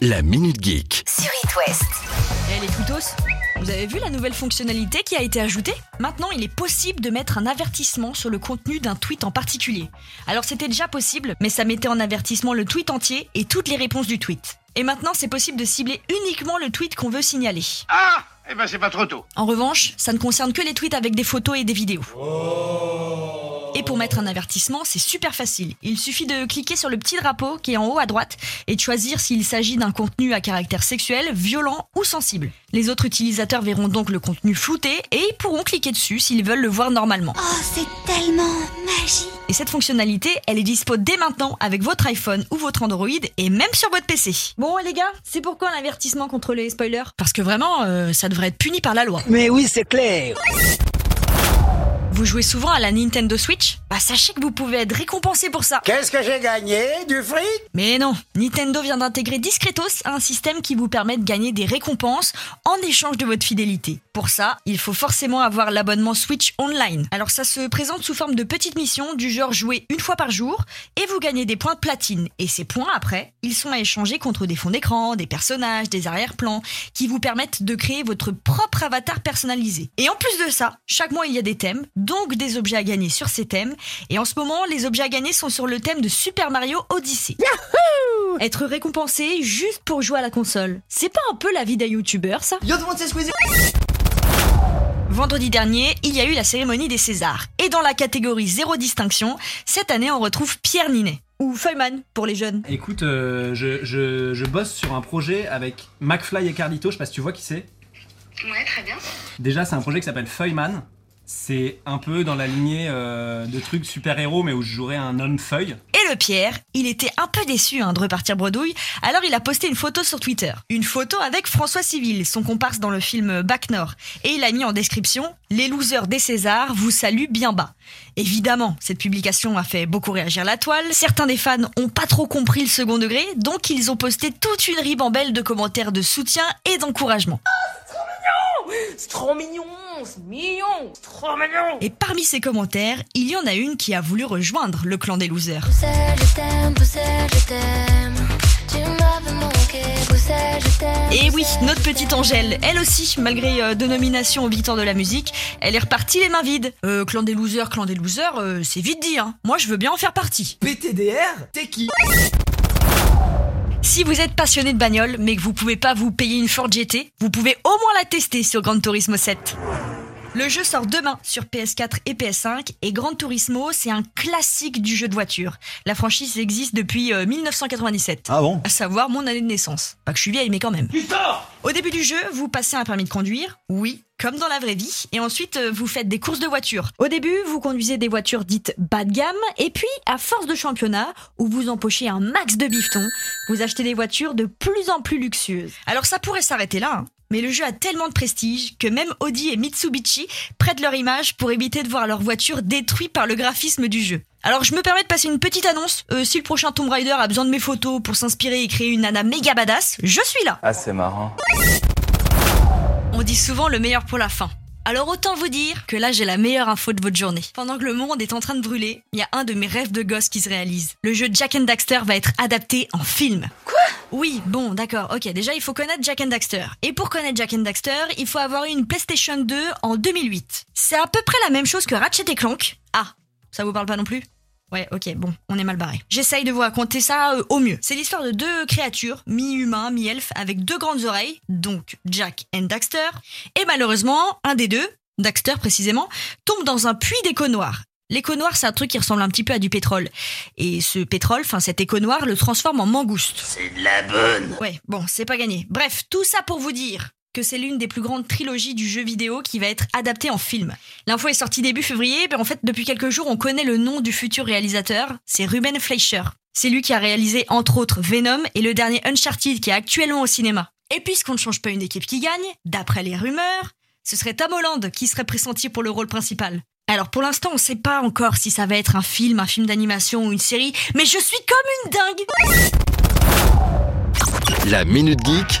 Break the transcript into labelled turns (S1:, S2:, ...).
S1: La Minute Geek.
S2: sur It West.
S3: Eh les twittos, vous avez vu la nouvelle fonctionnalité qui a été ajoutée? Maintenant, il est possible de mettre un avertissement sur le contenu d'un tweet en particulier. Alors c'était déjà possible, mais ça mettait en avertissement le tweet entier et toutes les réponses du tweet. Et maintenant, c'est possible de cibler uniquement le tweet qu'on veut signaler.
S4: Ah Eh ben c'est pas trop tôt.
S3: En revanche, ça ne concerne que les tweets avec des photos et des vidéos. Et pour mettre un avertissement, c'est super facile. Il suffit de cliquer sur le petit drapeau qui est en haut à droite et de choisir s'il s'agit d'un contenu à caractère sexuel, violent ou sensible. Les autres utilisateurs verront donc le contenu flouté et ils pourront cliquer dessus s'ils veulent le voir normalement.
S2: Oh, c'est tellement magique.
S3: Et cette fonctionnalité, elle est dispo dès maintenant avec votre iPhone ou votre Android et même sur votre PC. Bon les gars, c'est pourquoi l'avertissement contre les spoilers? Parce que vraiment, euh, ça devrait être puni par la loi.
S5: Mais oui, c'est clair.
S3: Vous jouez souvent à la Nintendo Switch? Bah sachez que vous pouvez être récompensé pour ça.
S5: Qu'est-ce que j'ai gagné? Du fric?
S3: Mais non, Nintendo vient d'intégrer discretos un système qui vous permet de gagner des récompenses en échange de votre fidélité. Pour ça, il faut forcément avoir l'abonnement Switch Online. Alors ça se présente sous forme de petites missions du genre jouer une fois par jour et vous gagnez des points de platine. Et ces points après, ils sont à échanger contre des fonds d'écran, des personnages, des arrière-plans qui vous permettent de créer votre propre avatar personnalisé. Et en plus de ça, chaque mois il y a des thèmes, donc des objets à gagner sur ces thèmes. Et en ce moment, les objets à gagner sont sur le thème de Super Mario Odyssey. Être récompensé juste pour jouer à la console. C'est pas un peu la vie d'un youtubeur ça? Vendredi dernier, il y a eu la cérémonie des Césars. Et dans la catégorie zéro distinction, cette année on retrouve Pierre Ninet. Ou Feuilleman pour les jeunes.
S6: Écoute, euh, je, je, je bosse sur un projet avec McFly et Carlito, je sais pas si tu vois qui c'est.
S7: Ouais, très bien.
S6: Déjà, c'est un projet qui s'appelle Feuilleman. C'est un peu dans la lignée euh, de trucs super-héros, mais où je jouerais un homme feuille.
S3: Et le Pierre, il était un peu déçu hein, de repartir bredouille, alors il a posté une photo sur Twitter. Une photo avec François Civil, son comparse dans le film Bac Nord. Et il a mis en description Les losers des Césars vous saluent bien bas. Évidemment, cette publication a fait beaucoup réagir la toile. Certains des fans ont pas trop compris le second degré, donc ils ont posté toute une ribambelle de commentaires de soutien et d'encouragement.
S8: C'est trop mignon, c'est mignon, c'est trop mignon.
S3: Et parmi ces commentaires, il y en a une qui a voulu rejoindre le clan des losers. Et oui, notre petite Angèle, elle aussi, malgré euh, deux nominations aux victoires de la musique, elle est repartie les mains vides. Euh, clan des losers, clan des losers, euh, c'est vite dit, hein. Moi, je veux bien en faire partie.
S5: PTDR T'es qui?
S3: Si vous êtes passionné de bagnole, mais que vous pouvez pas vous payer une Ford GT, vous pouvez au moins la tester sur Gran Turismo 7. Le jeu sort demain sur PS4 et PS5 et Gran Turismo, c'est un classique du jeu de voiture. La franchise existe depuis euh, 1997.
S1: Ah bon?
S3: À savoir mon année de naissance. Pas que je suis vieille, mais quand même. Au début du jeu, vous passez un permis de conduire, oui, comme dans la vraie vie, et ensuite euh, vous faites des courses de voitures. Au début, vous conduisez des voitures dites bas de gamme, et puis, à force de championnat, où vous empochez un max de bifton, vous achetez des voitures de plus en plus luxueuses. Alors ça pourrait s'arrêter là, hein. Mais le jeu a tellement de prestige que même Audi et Mitsubishi prêtent leur image pour éviter de voir leur voiture détruite par le graphisme du jeu. Alors je me permets de passer une petite annonce. Euh, si le prochain Tomb Raider a besoin de mes photos pour s'inspirer et créer une nana méga badass, je suis là.
S9: Ah, c'est marrant.
S3: On dit souvent le meilleur pour la fin. Alors autant vous dire que là j'ai la meilleure info de votre journée. Pendant que le monde est en train de brûler, il y a un de mes rêves de gosse qui se réalise. Le jeu Jack and Daxter va être adapté en film. Quoi? Oui, bon, d'accord, ok. Déjà il faut connaître Jack and Daxter. Et pour connaître Jack and Daxter, il faut avoir eu une PlayStation 2 en 2008. C'est à peu près la même chose que Ratchet et Clank. Ah, ça vous parle pas non plus? Ouais, ok, bon, on est mal barré. J'essaye de vous raconter ça euh, au mieux. C'est l'histoire de deux créatures, mi-humains, mi-elfes, avec deux grandes oreilles, donc Jack and Daxter. Et malheureusement, un des deux, Daxter précisément, tombe dans un puits d'écho noir. L'écho noir, c'est un truc qui ressemble un petit peu à du pétrole. Et ce pétrole, enfin cet écho noir, le transforme en mangouste.
S4: C'est de la bonne.
S3: Ouais, bon, c'est pas gagné. Bref, tout ça pour vous dire que c'est l'une des plus grandes trilogies du jeu vidéo qui va être adaptée en film. L'info est sortie début février, mais en fait depuis quelques jours on connaît le nom du futur réalisateur, c'est Ruben Fleischer. C'est lui qui a réalisé entre autres Venom et le dernier Uncharted qui est actuellement au cinéma. Et puisqu'on ne change pas une équipe qui gagne, d'après les rumeurs, ce serait Tom Holland qui serait pressenti pour le rôle principal. Alors pour l'instant on sait pas encore si ça va être un film, un film d'animation ou une série, mais je suis comme une dingue
S1: La Minute Geek